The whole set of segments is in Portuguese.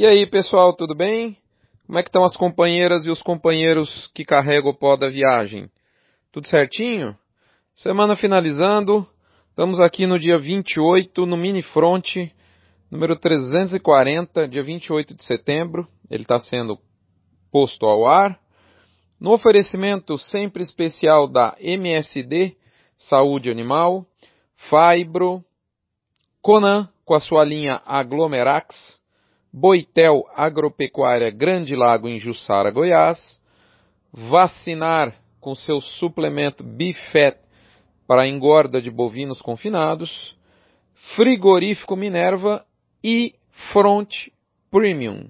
E aí, pessoal, tudo bem? Como é que estão as companheiras e os companheiros que carregam o pó da viagem? Tudo certinho? Semana finalizando, estamos aqui no dia 28, no Mini Front, número 340, dia 28 de setembro. Ele está sendo posto ao ar. No oferecimento sempre especial da MSD, Saúde Animal, Fibro, Conan com a sua linha Aglomerax, Boitel Agropecuária Grande Lago em Jussara, Goiás, vacinar com seu suplemento Bifet para engorda de bovinos confinados, frigorífico Minerva e Front Premium.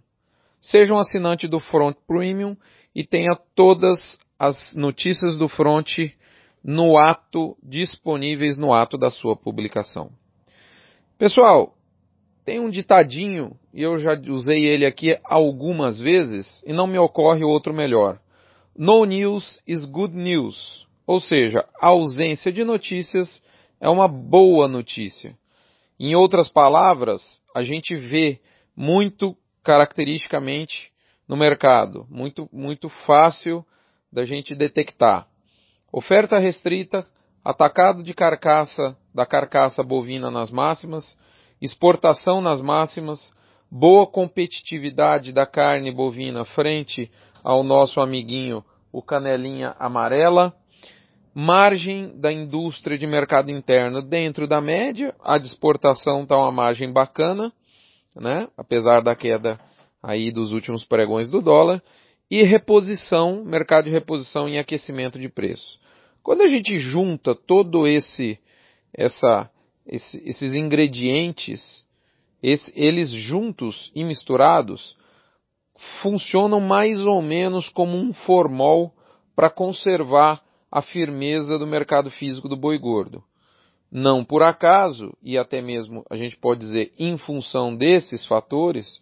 Seja um assinante do Front Premium e tenha todas as notícias do Front no ato disponíveis no ato da sua publicação. Pessoal, tem um ditadinho, e eu já usei ele aqui algumas vezes, e não me ocorre outro melhor. No news is good news. Ou seja, a ausência de notícias é uma boa notícia. Em outras palavras, a gente vê muito caracteristicamente no mercado, muito, muito fácil da gente detectar. Oferta restrita, atacado de carcaça, da carcaça bovina nas máximas, exportação nas máximas, boa competitividade da carne bovina frente ao nosso amiguinho, o canelinha amarela, margem da indústria de mercado interno dentro da média, a de exportação está uma margem bacana, né? apesar da queda aí dos últimos pregões do dólar, e reposição, mercado de reposição em aquecimento de preço. Quando a gente junta todo esse essa esse, esses ingredientes, esse, eles juntos e misturados, funcionam mais ou menos como um formol para conservar a firmeza do mercado físico do boi gordo. Não por acaso, e até mesmo a gente pode dizer em função desses fatores,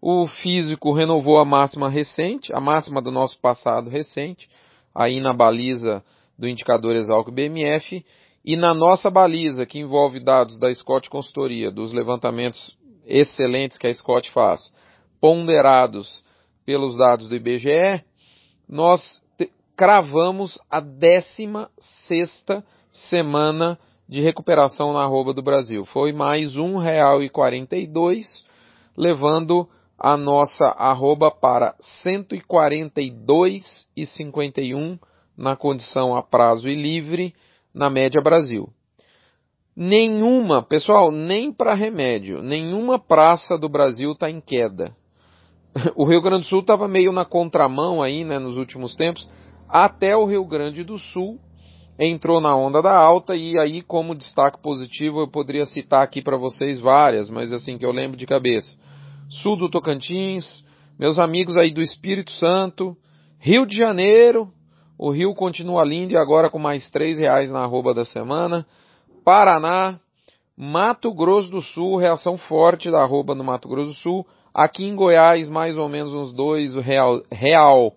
o físico renovou a máxima recente, a máxima do nosso passado recente, aí na baliza do indicador Exalc BMF, e na nossa baliza, que envolve dados da Scott Consultoria, dos levantamentos excelentes que a Scott faz, ponderados pelos dados do IBGE, nós cravamos a 16 semana de recuperação na arroba do Brasil. Foi mais R$ 1,42, levando a nossa arroba para 142,51 na condição a prazo e livre na média Brasil. Nenhuma, pessoal, nem para remédio, nenhuma praça do Brasil está em queda. O Rio Grande do Sul estava meio na contramão aí, né, nos últimos tempos, até o Rio Grande do Sul entrou na onda da alta e aí como destaque positivo eu poderia citar aqui para vocês várias, mas assim que eu lembro de cabeça. Sul do Tocantins, meus amigos aí do Espírito Santo, Rio de Janeiro, o Rio continua lindo e agora com mais três reais na arroba da semana. Paraná, Mato Grosso do Sul, reação forte da arroba no Mato Grosso do Sul. Aqui em Goiás, mais ou menos uns dois real, real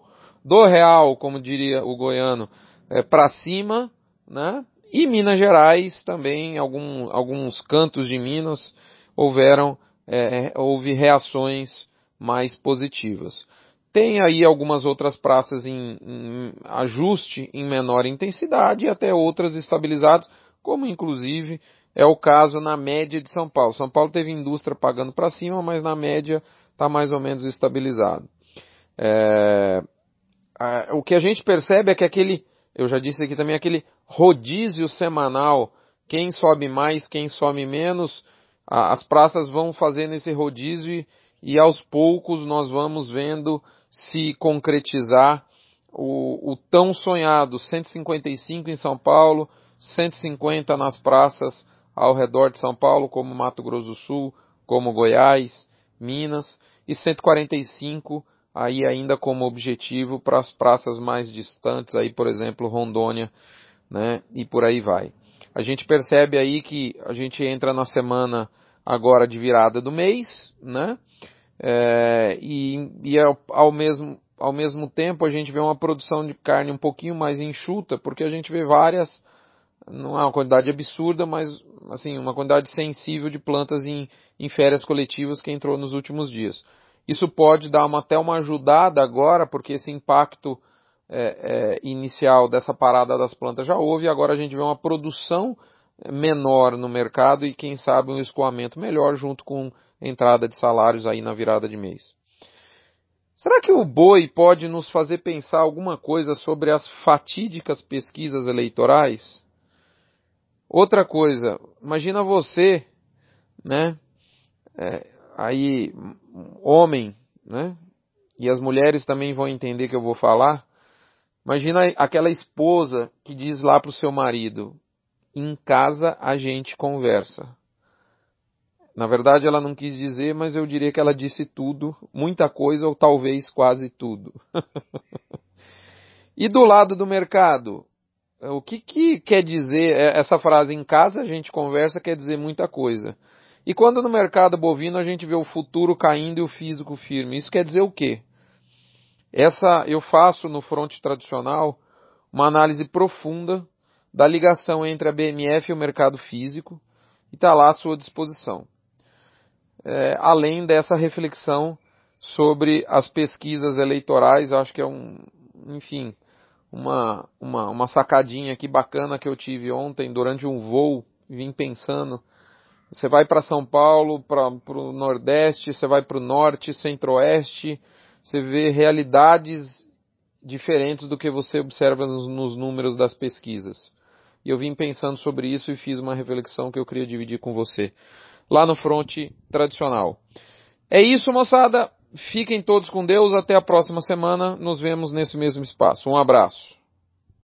do real, como diria o goiano, é, para cima, né? E Minas Gerais também, algum, alguns cantos de Minas houveram, é, houve reações mais positivas. Tem aí algumas outras praças em, em, ajuste em menor intensidade e até outras estabilizadas, como inclusive é o caso na média de São Paulo. São Paulo teve indústria pagando para cima, mas na média está mais ou menos estabilizado. É, a, o que a gente percebe é que aquele, eu já disse aqui também, aquele rodízio semanal, quem sobe mais, quem sobe menos, a, as praças vão fazendo esse rodízio e, e aos poucos nós vamos vendo se concretizar o, o tão sonhado 155 em São Paulo, 150 nas praças ao redor de São Paulo, como Mato Grosso do Sul, como Goiás, Minas, e 145 aí ainda como objetivo para as praças mais distantes, aí por exemplo Rondônia, né, e por aí vai. A gente percebe aí que a gente entra na semana agora de virada do mês, né, é, e, e ao, ao, mesmo, ao mesmo tempo a gente vê uma produção de carne um pouquinho mais enxuta, porque a gente vê várias, não é uma quantidade absurda, mas assim, uma quantidade sensível de plantas em, em férias coletivas que entrou nos últimos dias. Isso pode dar uma, até uma ajudada agora, porque esse impacto é, é, inicial dessa parada das plantas já houve, e agora a gente vê uma produção menor no mercado e quem sabe um escoamento melhor junto com entrada de salários aí na virada de mês. Será que o boi pode nos fazer pensar alguma coisa sobre as fatídicas pesquisas eleitorais? Outra coisa, imagina você, né, é, aí, homem, né, e as mulheres também vão entender que eu vou falar. Imagina aquela esposa que diz lá para o seu marido: em casa a gente conversa. Na verdade, ela não quis dizer, mas eu diria que ela disse tudo, muita coisa ou talvez quase tudo. e do lado do mercado, o que, que quer dizer é, essa frase em casa a gente conversa quer dizer muita coisa. E quando no mercado bovino a gente vê o futuro caindo e o físico firme, isso quer dizer o quê? Essa eu faço no fronte tradicional uma análise profunda da ligação entre a BMF e o mercado físico e está lá à sua disposição é, além dessa reflexão sobre as pesquisas eleitorais, acho que é um, enfim, uma, uma, uma sacadinha aqui bacana que eu tive ontem durante um voo, vim pensando. Você vai para São Paulo, para o Nordeste, você vai para o Norte, Centro-Oeste, você vê realidades diferentes do que você observa nos, nos números das pesquisas. E eu vim pensando sobre isso e fiz uma reflexão que eu queria dividir com você lá no fronte tradicional. É isso, moçada. Fiquem todos com Deus. Até a próxima semana. Nos vemos nesse mesmo espaço. Um abraço.